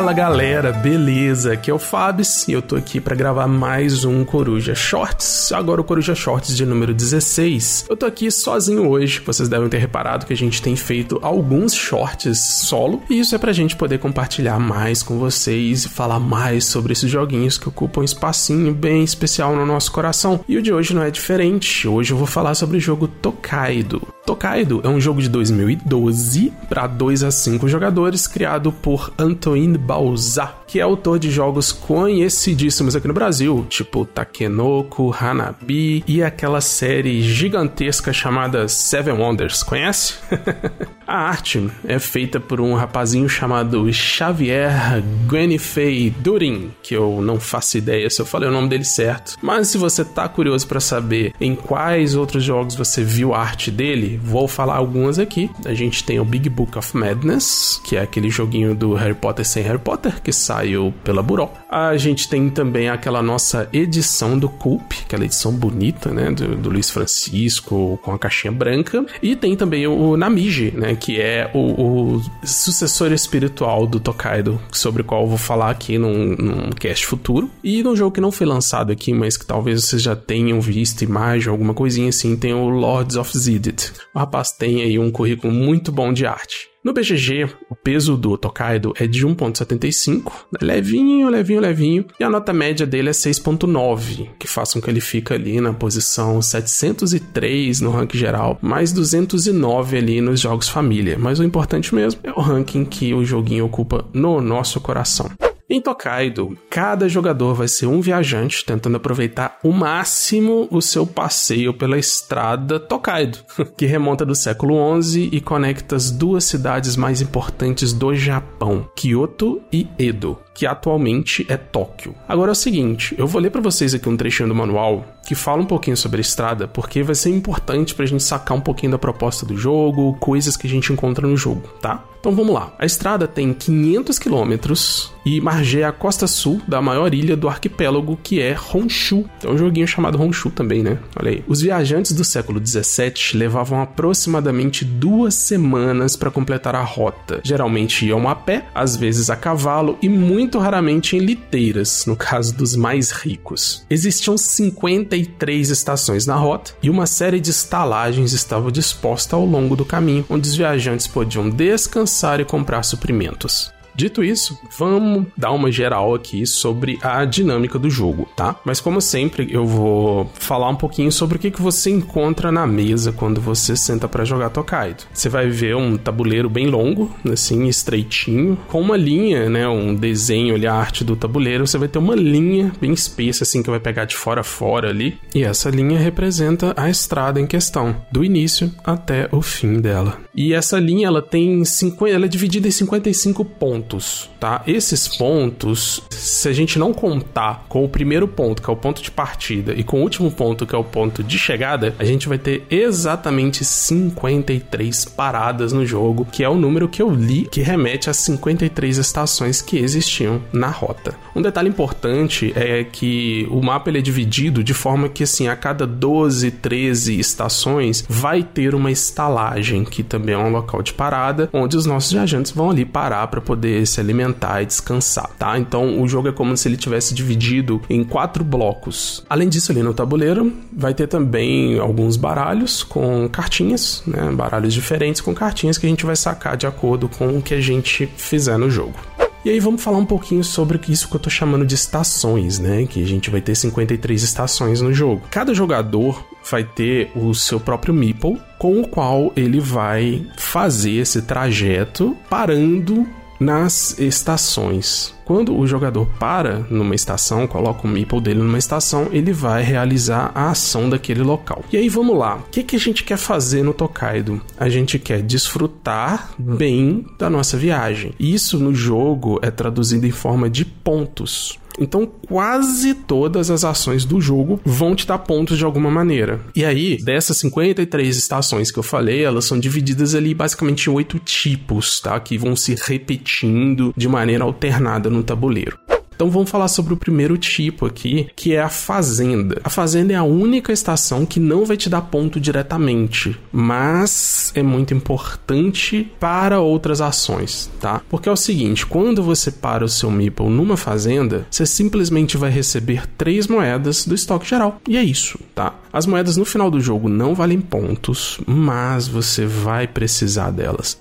Fala galera, beleza? Aqui é o Fabs e eu tô aqui para gravar mais um Coruja Shorts. Agora o Coruja Shorts de número 16. Eu tô aqui sozinho hoje, vocês devem ter reparado que a gente tem feito alguns shorts solo e isso é pra gente poder compartilhar mais com vocês e falar mais sobre esses joguinhos que ocupam um espacinho bem especial no nosso coração. E o de hoje não é diferente. Hoje eu vou falar sobre o jogo Tokaido. Tokaido é um jogo de 2012 para 2 a 5 jogadores, criado por Antoine Balzac, que é autor de jogos conhecidíssimos aqui no Brasil, tipo Takenoko, Hanabi e aquela série gigantesca chamada Seven Wonders. Conhece? a arte é feita por um rapazinho chamado Xavier Guenifei Durin, que eu não faço ideia se eu falei o nome dele certo. Mas se você tá curioso para saber em quais outros jogos você viu a arte dele, vou falar algumas aqui. A gente tem o Big Book of Madness, que é aquele joguinho do Harry Potter sem Harry Potter, que saiu pela Buró. A gente tem também aquela nossa edição do Coop, aquela edição bonita, né, do, do Luiz Francisco, com a caixinha branca. E tem também o Namiji, né, que é o, o sucessor espiritual do Tokaido, sobre o qual eu vou falar aqui num, num cast futuro. E num jogo que não foi lançado aqui, mas que talvez vocês já tenham visto imagem, alguma coisinha assim, tem o Lords of Zidit. O rapaz tem aí um currículo muito bom de arte. No BGG, o peso do Tokaido é de 1.75, levinho, levinho, levinho, e a nota média dele é 6.9, que faz com que ele fique ali na posição 703 no ranking geral, mais 209 ali nos jogos família. Mas o importante mesmo é o ranking que o joguinho ocupa no nosso coração. Em Tokaido, cada jogador vai ser um viajante tentando aproveitar o máximo o seu passeio pela estrada Tokaido, que remonta do século 11 e conecta as duas cidades mais importantes do Japão, Kyoto e Edo que atualmente é Tóquio. Agora é o seguinte, eu vou ler para vocês aqui um trechinho do manual que fala um pouquinho sobre a estrada, porque vai ser importante pra gente sacar um pouquinho da proposta do jogo, coisas que a gente encontra no jogo, tá? Então vamos lá. A estrada tem 500 quilômetros e margeia a costa sul da maior ilha do arquipélago, que é Honshu. Tem um joguinho chamado Honshu também, né? Olha aí. Os viajantes do século 17 levavam aproximadamente duas semanas para completar a rota. Geralmente iam a pé, às vezes a cavalo e muito raramente em liteiras, no caso dos mais ricos. Existiam 53 estações na rota e uma série de estalagens estava disposta ao longo do caminho, onde os viajantes podiam descansar e comprar suprimentos. Dito isso, vamos dar uma geral aqui sobre a dinâmica do jogo, tá? Mas como sempre, eu vou falar um pouquinho sobre o que, você encontra na mesa quando você senta para jogar Tokaido. Você vai ver um tabuleiro bem longo, assim, estreitinho, com uma linha, né, um desenho ali, a arte do tabuleiro, você vai ter uma linha bem espessa, assim, que vai pegar de fora a fora ali, e essa linha representa a estrada em questão, do início até o fim dela. E essa linha, ela tem 50, ela é dividida em 55 pontos pontos, tá? Esses pontos, se a gente não contar com o primeiro ponto, que é o ponto de partida, e com o último ponto, que é o ponto de chegada, a gente vai ter exatamente 53 paradas no jogo, que é o número que eu li que remete às 53 estações que existiam na rota. Um detalhe importante é que o mapa ele é dividido de forma que assim, a cada 12, 13 estações vai ter uma estalagem, que também é um local de parada, onde os nossos viajantes vão ali parar para poder poder se alimentar e descansar, tá? Então o jogo é como se ele tivesse dividido em quatro blocos. Além disso, ali no tabuleiro vai ter também alguns baralhos com cartinhas, né? Baralhos diferentes com cartinhas que a gente vai sacar de acordo com o que a gente fizer no jogo. E aí vamos falar um pouquinho sobre isso que eu tô chamando de estações, né? Que a gente vai ter 53 estações no jogo. Cada jogador vai ter o seu próprio meeple, com o qual ele vai fazer esse trajeto parando nas estações. Quando o jogador para numa estação, coloca o meeple dele numa estação, ele vai realizar a ação daquele local. E aí vamos lá, o que, que a gente quer fazer no Tokaido? A gente quer desfrutar bem da nossa viagem. Isso no jogo é traduzido em forma de pontos. Então, quase todas as ações do jogo vão te dar pontos de alguma maneira. E aí, dessas 53 estações que eu falei, elas são divididas ali basicamente em oito tipos, tá? Que vão se repetindo de maneira alternada no tabuleiro. Então vamos falar sobre o primeiro tipo aqui, que é a fazenda. A fazenda é a única estação que não vai te dar ponto diretamente, mas é muito importante para outras ações, tá? Porque é o seguinte, quando você para o seu Meeple numa fazenda, você simplesmente vai receber três moedas do estoque geral. E é isso, tá? As moedas no final do jogo não valem pontos, mas você vai precisar delas.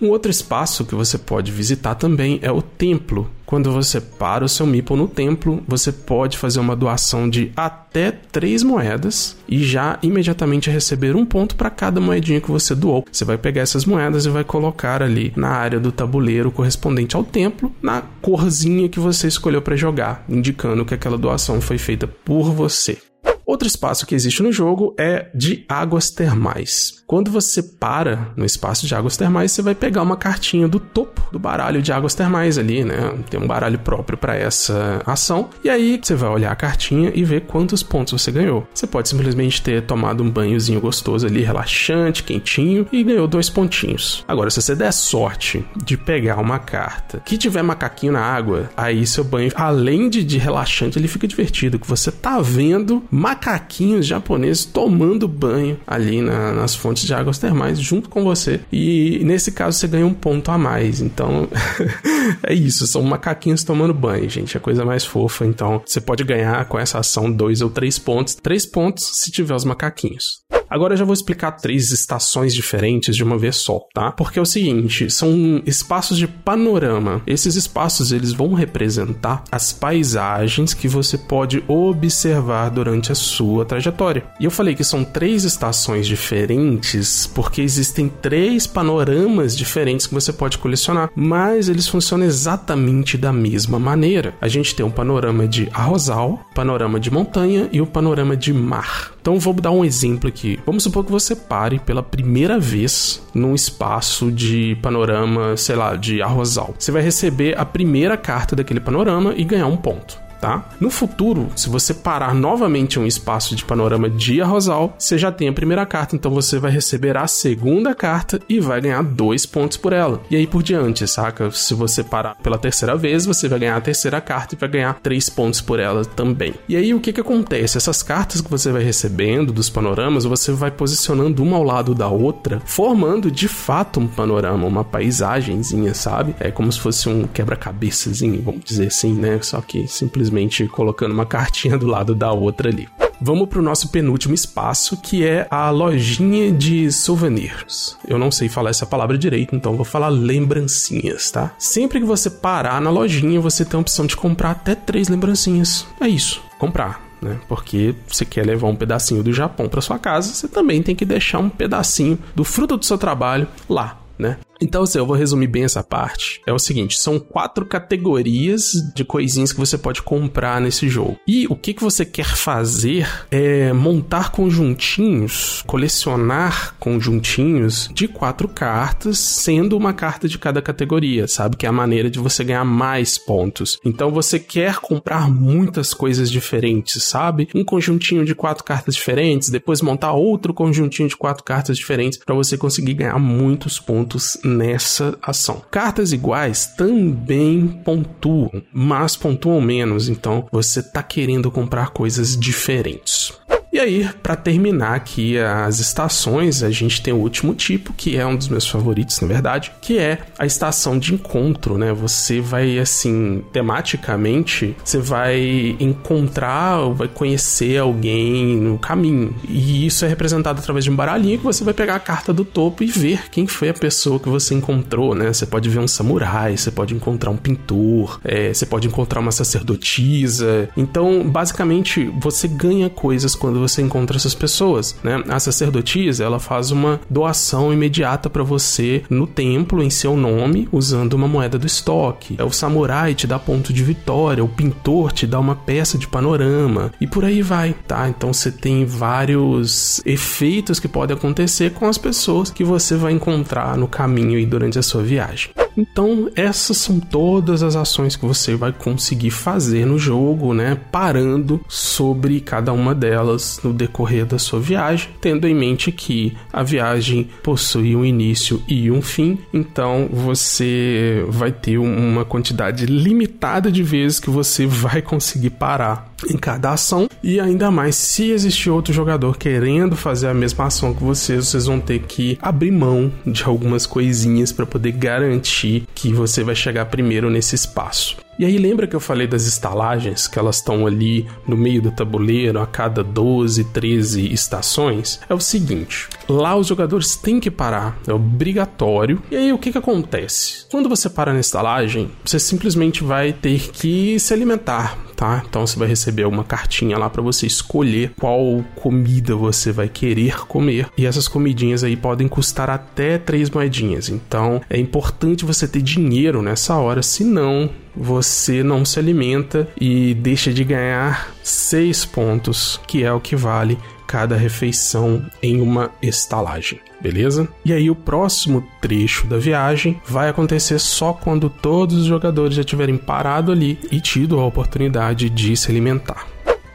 Um outro espaço que você pode visitar também é o templo. Quando você para o seu Meeple no templo, você pode fazer uma doação de até 3 moedas e já imediatamente receber um ponto para cada moedinha que você doou. Você vai pegar essas moedas e vai colocar ali na área do tabuleiro correspondente ao templo, na corzinha que você escolheu para jogar, indicando que aquela doação foi feita por você. Outro espaço que existe no jogo é de águas termais. Quando você para no espaço de águas termais, você vai pegar uma cartinha do topo do baralho de águas termais ali, né? Tem um baralho próprio para essa ação. E aí você vai olhar a cartinha e ver quantos pontos você ganhou. Você pode simplesmente ter tomado um banhozinho gostoso ali, relaxante, quentinho e ganhou dois pontinhos. Agora, se você der sorte de pegar uma carta que tiver macaquinho na água, aí seu banho, além de, de relaxante, ele fica divertido, que você tá vendo macaquinho macaquinhos japoneses tomando banho ali na, nas fontes de águas termais junto com você. E nesse caso você ganha um ponto a mais. Então é isso, são macaquinhos tomando banho, gente. É a coisa mais fofa. Então você pode ganhar com essa ação dois ou três pontos. Três pontos se tiver os macaquinhos. Agora eu já vou explicar três estações diferentes de uma vez só, tá? Porque é o seguinte, são espaços de panorama. Esses espaços eles vão representar as paisagens que você pode observar durante a sua trajetória. E eu falei que são três estações diferentes porque existem três panoramas diferentes que você pode colecionar, mas eles funcionam exatamente da mesma maneira. A gente tem um panorama de arrozal, panorama de montanha e o panorama de mar. Então vou dar um exemplo aqui. Vamos supor que você pare pela primeira vez num espaço de panorama, sei lá, de arrozal. Você vai receber a primeira carta daquele panorama e ganhar um ponto tá? No futuro, se você parar novamente um espaço de panorama de arrozal, você já tem a primeira carta, então você vai receber a segunda carta e vai ganhar dois pontos por ela. E aí por diante, saca? Se você parar pela terceira vez, você vai ganhar a terceira carta e vai ganhar três pontos por ela também. E aí o que que acontece? Essas cartas que você vai recebendo dos panoramas, você vai posicionando uma ao lado da outra, formando de fato um panorama, uma paisagenzinha, sabe? É como se fosse um quebra-cabeçazinho, vamos dizer assim, né? Só que simplesmente simplesmente colocando uma cartinha do lado da outra ali. Vamos para o nosso penúltimo espaço, que é a lojinha de souvenirs. Eu não sei falar essa palavra direito, então vou falar lembrancinhas, tá? Sempre que você parar na lojinha, você tem a opção de comprar até três lembrancinhas. É isso, comprar. Né? Porque você quer levar um pedacinho do Japão para sua casa, você também tem que deixar um pedacinho do fruto do seu trabalho lá, né? Então, assim, eu vou resumir bem essa parte. É o seguinte: são quatro categorias de coisinhas que você pode comprar nesse jogo. E o que, que você quer fazer é montar conjuntinhos, colecionar conjuntinhos de quatro cartas, sendo uma carta de cada categoria, sabe? Que é a maneira de você ganhar mais pontos. Então, você quer comprar muitas coisas diferentes, sabe? Um conjuntinho de quatro cartas diferentes, depois montar outro conjuntinho de quatro cartas diferentes para você conseguir ganhar muitos pontos nessa ação. Cartas iguais também pontuam, mas pontuam menos, então você está querendo comprar coisas diferentes. E aí, para terminar aqui as estações, a gente tem o último tipo, que é um dos meus favoritos, na verdade, que é a estação de encontro, né? Você vai, assim, tematicamente, você vai encontrar vai conhecer alguém no caminho. E isso é representado através de um baralhinho que você vai pegar a carta do topo e ver quem foi a pessoa que você encontrou, né? Você pode ver um samurai, você pode encontrar um pintor, é, você pode encontrar uma sacerdotisa. Então, basicamente, você ganha coisas quando quando você encontra essas pessoas, né? A sacerdotisa, ela faz uma doação imediata para você no templo em seu nome, usando uma moeda do estoque. É o samurai te dá ponto de vitória, o pintor te dá uma peça de panorama e por aí vai, tá? Então você tem vários efeitos que podem acontecer com as pessoas que você vai encontrar no caminho e durante a sua viagem. Então, essas são todas as ações que você vai conseguir fazer no jogo, né? Parando sobre cada uma delas no decorrer da sua viagem, tendo em mente que a viagem possui um início e um fim, então você vai ter uma quantidade limitada de vezes que você vai conseguir parar em cada ação e ainda mais se existir outro jogador querendo fazer a mesma ação que vocês, vocês vão ter que abrir mão de algumas coisinhas para poder garantir que você vai chegar primeiro nesse espaço. E aí lembra que eu falei das estalagens, que elas estão ali no meio do tabuleiro a cada 12, 13 estações? É o seguinte, lá os jogadores têm que parar, é obrigatório. E aí o que que acontece? Quando você para na estalagem, você simplesmente vai ter que se alimentar, tá? Então você vai receber uma cartinha lá para você escolher qual comida você vai querer comer. E essas comidinhas aí podem custar até três moedinhas. Então é importante você ter dinheiro nessa hora, senão você não se alimenta e deixa de ganhar 6 pontos, que é o que vale cada refeição em uma estalagem, beleza? E aí o próximo trecho da viagem vai acontecer só quando todos os jogadores já tiverem parado ali e tido a oportunidade de se alimentar.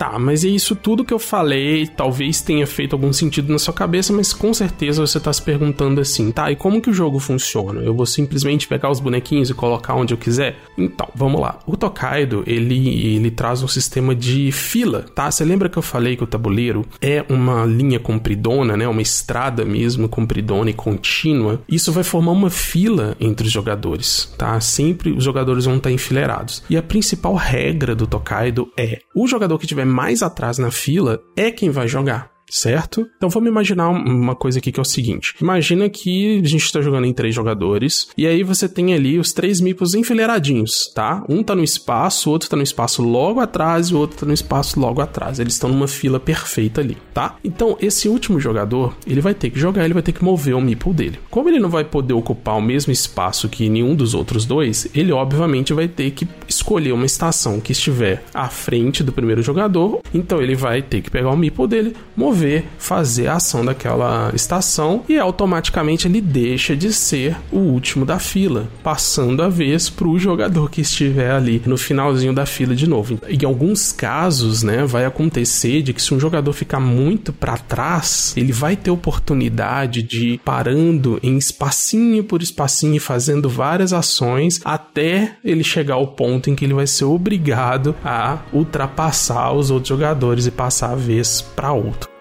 Tá, mas é isso tudo que eu falei, talvez tenha feito algum sentido na sua cabeça, mas com certeza você tá se perguntando assim, tá, e como que o jogo funciona? Eu vou simplesmente pegar os bonequinhos e colocar onde eu quiser? Então, vamos lá. O Tokaido, ele, ele traz um sistema de fila, tá? Você lembra que eu falei que o tabuleiro é uma linha compridona, né? Uma estrada mesmo, compridona e contínua. Isso vai formar uma fila entre os jogadores, tá? Sempre os jogadores vão estar enfileirados. E a principal regra do Tokaido é: o jogador que tiver mais atrás na fila é quem vai jogar certo? Então vamos imaginar uma coisa aqui que é o seguinte: imagina que a gente está jogando em três jogadores e aí você tem ali os três mipos enfileiradinhos, tá? Um tá no espaço, o outro tá no espaço logo atrás e o outro tá no espaço logo atrás. Eles estão numa fila perfeita ali, tá? Então esse último jogador ele vai ter que jogar, ele vai ter que mover o meeple dele. Como ele não vai poder ocupar o mesmo espaço que nenhum dos outros dois, ele obviamente vai ter que escolher uma estação que estiver à frente do primeiro jogador. Então ele vai ter que pegar o meeple dele, mover mover, fazer a ação daquela estação e automaticamente ele deixa de ser o último da fila, passando a vez para o jogador que estiver ali no finalzinho da fila de novo. Em alguns casos, né, vai acontecer de que se um jogador ficar muito para trás, ele vai ter oportunidade de ir parando em espacinho por espacinho e fazendo várias ações até ele chegar ao ponto em que ele vai ser obrigado a ultrapassar os outros jogadores e passar a vez para outro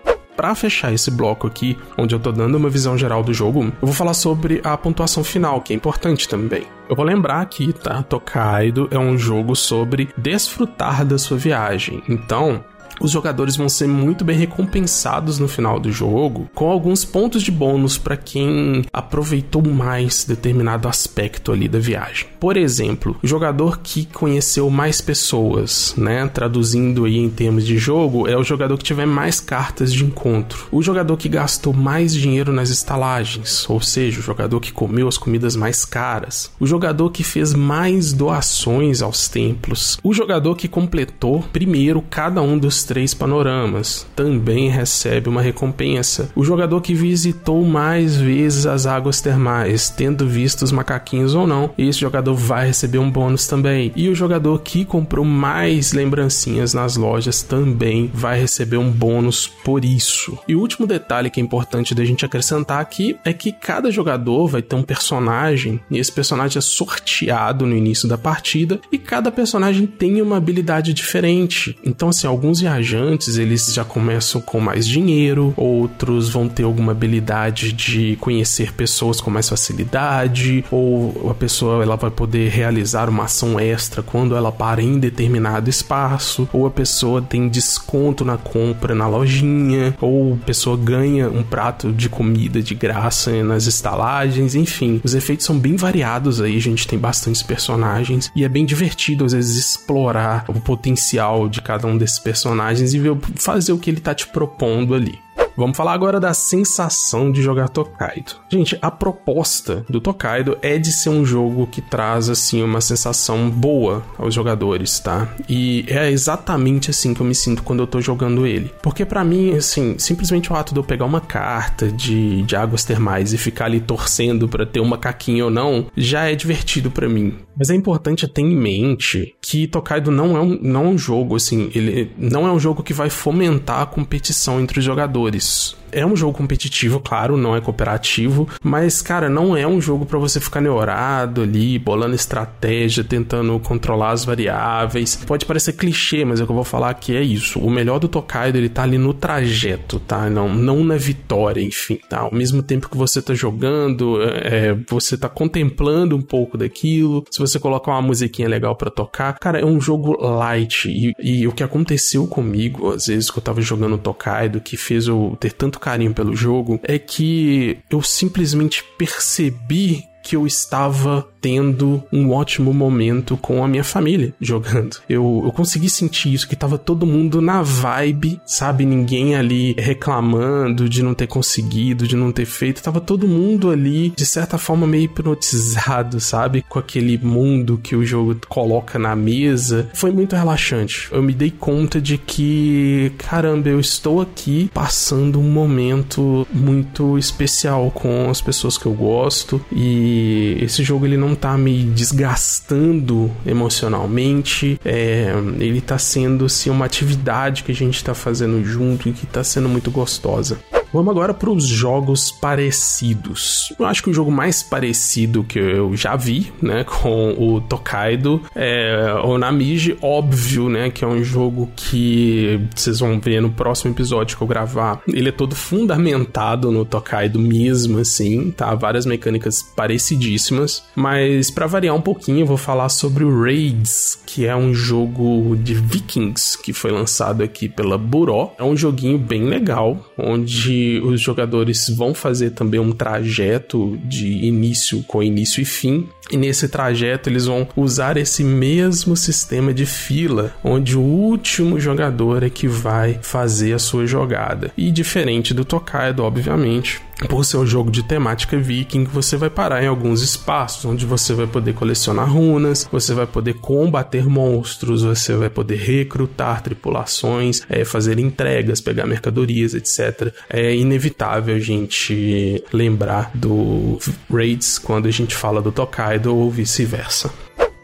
para fechar esse bloco aqui, onde eu tô dando uma visão geral do jogo, eu vou falar sobre a pontuação final, que é importante também. Eu vou lembrar aqui, tá? Tokaido é um jogo sobre desfrutar da sua viagem. Então, os jogadores vão ser muito bem recompensados no final do jogo, com alguns pontos de bônus para quem aproveitou mais determinado aspecto ali da viagem. Por exemplo, o jogador que conheceu mais pessoas, né, traduzindo aí em termos de jogo, é o jogador que tiver mais cartas de encontro. O jogador que gastou mais dinheiro nas estalagens, ou seja, o jogador que comeu as comidas mais caras. O jogador que fez mais doações aos templos. O jogador que completou primeiro cada um dos três panoramas também recebe uma recompensa. O jogador que visitou mais vezes as águas termais, tendo visto os macaquinhos ou não, esse jogador vai receber um bônus também. E o jogador que comprou mais lembrancinhas nas lojas também vai receber um bônus por isso. E o último detalhe que é importante da gente acrescentar aqui é que cada jogador vai ter um personagem e esse personagem é sorteado no início da partida e cada personagem tem uma habilidade diferente. Então, assim, alguns viajantes eles já começam com mais dinheiro, outros vão ter alguma habilidade de conhecer pessoas com mais facilidade, ou a pessoa ela vai poder realizar uma ação extra quando ela para em determinado espaço, ou a pessoa tem desconto na compra na lojinha, ou a pessoa ganha um prato de comida de graça nas estalagens, enfim, os efeitos são bem variados aí, a gente tem bastantes personagens e é bem divertido às vezes explorar o potencial de cada um desses personagens personagens e ver, fazer o que ele tá te propondo ali. Vamos falar agora da sensação de jogar Tokaido. Gente, a proposta do Tokaido é de ser um jogo que traz assim uma sensação boa aos jogadores, tá? E é exatamente assim que eu me sinto quando eu tô jogando ele. Porque para mim, assim, simplesmente o ato de eu pegar uma carta de, de águas termais e ficar ali torcendo para ter uma caquinha ou não, já é divertido para mim. Mas é importante ter em mente que Tokaido não é um, não é um jogo, assim, ele não é um jogo que vai fomentar a competição entre os jogadores. voice É um jogo competitivo, claro, não é cooperativo, mas, cara, não é um jogo para você ficar neurado ali, bolando estratégia, tentando controlar as variáveis. Pode parecer clichê, mas é o que eu vou falar que é isso. O melhor do Tokaido, ele tá ali no trajeto, tá? Não, não na vitória, enfim, tá? Ao mesmo tempo que você tá jogando, é, você tá contemplando um pouco daquilo. Se você colocar uma musiquinha legal para tocar, cara, é um jogo light. E, e o que aconteceu comigo, às vezes que eu tava jogando Tokaido, que fez eu ter tanto carinho pelo jogo é que eu simplesmente percebi que eu estava tendo um ótimo momento com a minha família jogando. Eu, eu consegui sentir isso, que tava todo mundo na vibe, sabe? Ninguém ali reclamando de não ter conseguido, de não ter feito. Tava todo mundo ali, de certa forma, meio hipnotizado, sabe? Com aquele mundo que o jogo coloca na mesa. Foi muito relaxante. Eu me dei conta de que, caramba, eu estou aqui passando um momento muito especial com as pessoas que eu gosto e esse jogo ele não tá me desgastando emocionalmente, é, ele tá sendo assim, uma atividade que a gente tá fazendo junto e que tá sendo muito gostosa. Vamos agora para os jogos parecidos. Eu acho que o jogo mais parecido que eu já vi, né, com o Tokaido é o Namiji, óbvio, né, que é um jogo que vocês vão ver no próximo episódio que eu gravar. Ele é todo fundamentado no Tokaido mesmo, assim, tá? Várias mecânicas parecidíssimas, mas para variar um pouquinho, eu vou falar sobre o Raids, que é um jogo de Vikings que foi lançado aqui pela Buró. É um joguinho bem legal, onde os jogadores vão fazer também um trajeto de início com início e fim. E nesse trajeto eles vão usar esse mesmo sistema de fila, onde o último jogador é que vai fazer a sua jogada. E diferente do Tokaido, obviamente, por ser um jogo de temática viking, você vai parar em alguns espaços onde você vai poder colecionar runas, você vai poder combater monstros, você vai poder recrutar tripulações, é, fazer entregas, pegar mercadorias, etc. É inevitável a gente lembrar do Raids quando a gente fala do Tokaido ou vice-versa.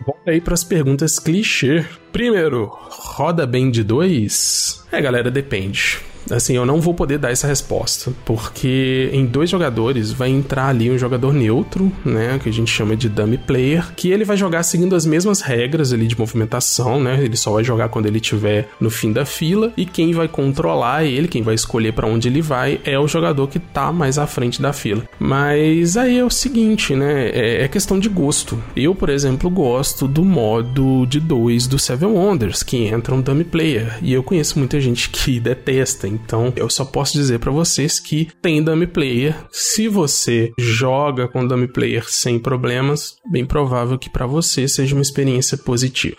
Vamos aí para as perguntas clichê. Primeiro, roda bem de dois? É, galera, depende. Assim, eu não vou poder dar essa resposta, porque em dois jogadores vai entrar ali um jogador neutro, né, que a gente chama de dummy player, que ele vai jogar seguindo as mesmas regras ali de movimentação, né? Ele só vai jogar quando ele estiver no fim da fila e quem vai controlar ele, quem vai escolher para onde ele vai é o jogador que tá mais à frente da fila. Mas aí é o seguinte, né? É, é questão de gosto. Eu, por exemplo, gosto do modo de dois do Seven Wonders, que entra um dummy player, e eu conheço muita gente que detesta. Então, eu só posso dizer para vocês que tem dummy player. Se você joga com dummy player sem problemas, bem provável que para você seja uma experiência positiva.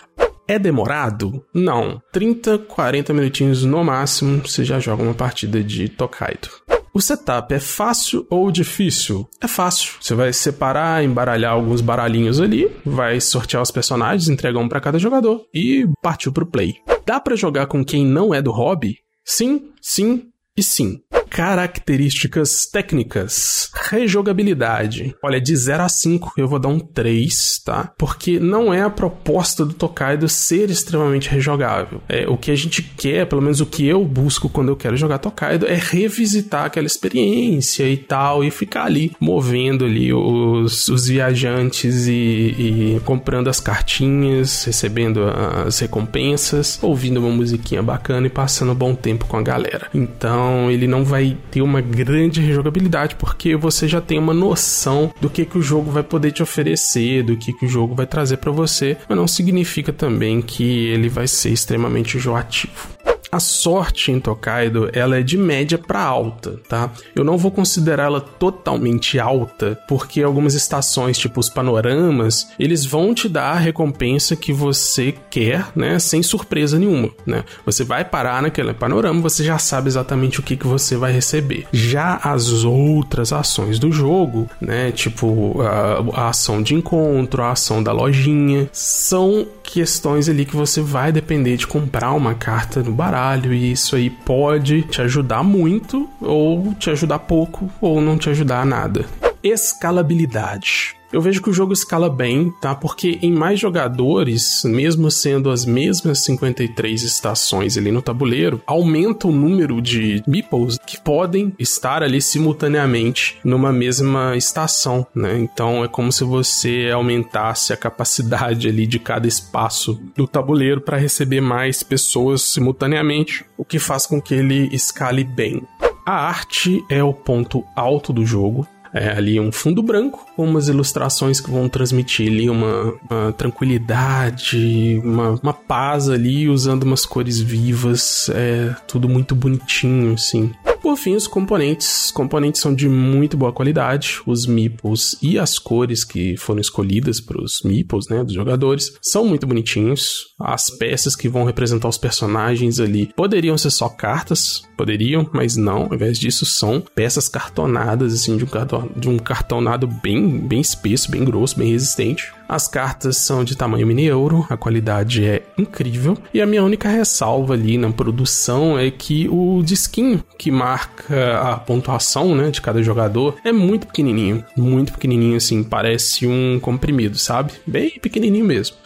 É demorado? Não. 30, 40 minutinhos no máximo, você já joga uma partida de Tokaido. O setup é fácil ou difícil? É fácil. Você vai separar, embaralhar alguns baralhinhos ali, vai sortear os personagens, entregar um para cada jogador e partiu pro play. Dá para jogar com quem não é do hobby? Sim, sim e sim. Características técnicas. Rejogabilidade. Olha, de 0 a 5 eu vou dar um 3, tá? Porque não é a proposta do Tokaido ser extremamente rejogável. É, o que a gente quer, pelo menos o que eu busco quando eu quero jogar Tokaido, é revisitar aquela experiência e tal, e ficar ali movendo ali os, os viajantes e, e comprando as cartinhas, recebendo as recompensas, ouvindo uma musiquinha bacana e passando um bom tempo com a galera. Então ele não vai vai ter uma grande rejogabilidade, porque você já tem uma noção do que, que o jogo vai poder te oferecer, do que, que o jogo vai trazer para você, mas não significa também que ele vai ser extremamente enjoativo. A sorte em Tokaido, ela é de média para alta, tá? Eu não vou considerá-la totalmente alta, porque algumas estações, tipo os panoramas, eles vão te dar a recompensa que você quer, né, sem surpresa nenhuma, né? Você vai parar naquele panorama, você já sabe exatamente o que, que você vai receber. Já as outras ações do jogo, né, tipo a, a ação de encontro, a ação da lojinha, são questões ali que você vai depender de comprar uma carta no baralho e isso aí pode te ajudar muito ou te ajudar pouco ou não te ajudar nada. Escalabilidade. Eu vejo que o jogo escala bem, tá? Porque em mais jogadores, mesmo sendo as mesmas 53 estações ali no tabuleiro, aumenta o número de meeples que podem estar ali simultaneamente numa mesma estação, né? Então é como se você aumentasse a capacidade ali de cada espaço do tabuleiro para receber mais pessoas simultaneamente, o que faz com que ele escale bem. A arte é o ponto alto do jogo é, ali um fundo branco com umas ilustrações que vão transmitir ali uma, uma tranquilidade, uma, uma, paz ali, usando umas cores vivas, é tudo muito bonitinho, assim. Por fim, os componentes. Os componentes são de muito boa qualidade. Os meeples e as cores que foram escolhidas para os meeples, né, dos jogadores, são muito bonitinhos. As peças que vão representar os personagens ali poderiam ser só cartas, poderiam, mas não. Ao invés disso, são peças cartonadas, assim, de um, carton, de um cartonado bem, bem espesso, bem grosso, bem resistente. As cartas são de tamanho mini euro, a qualidade é incrível. E a minha única ressalva ali na produção é que o disquinho que marca a pontuação, né, de cada jogador é muito pequenininho, muito pequenininho assim, parece um comprimido, sabe? Bem pequenininho mesmo.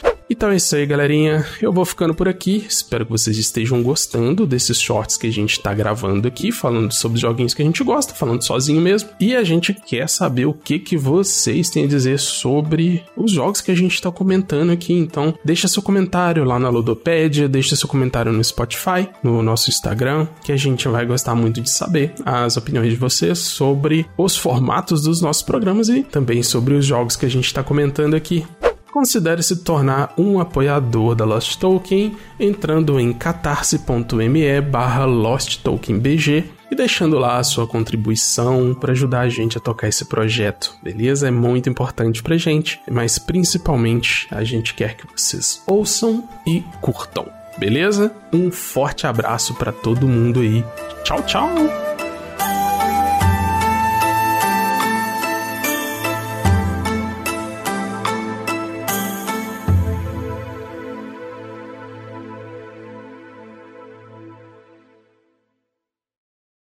Então é isso aí, galerinha. Eu vou ficando por aqui. Espero que vocês estejam gostando desses shorts que a gente tá gravando aqui, falando sobre joguinhos que a gente gosta, falando sozinho mesmo. E a gente quer saber o que que vocês têm a dizer sobre os jogos que a gente tá comentando aqui. Então, deixa seu comentário lá na Ludopédia, deixa seu comentário no Spotify, no nosso Instagram, que a gente vai gostar muito de saber as opiniões de vocês sobre os formatos dos nossos programas e também sobre os jogos que a gente tá comentando aqui considere se tornar um apoiador da Lost Token entrando em catarse.me barra losttokenbg e deixando lá a sua contribuição para ajudar a gente a tocar esse projeto, beleza? É muito importante pra gente, mas principalmente a gente quer que vocês ouçam e curtam, beleza? Um forte abraço para todo mundo aí. Tchau, tchau!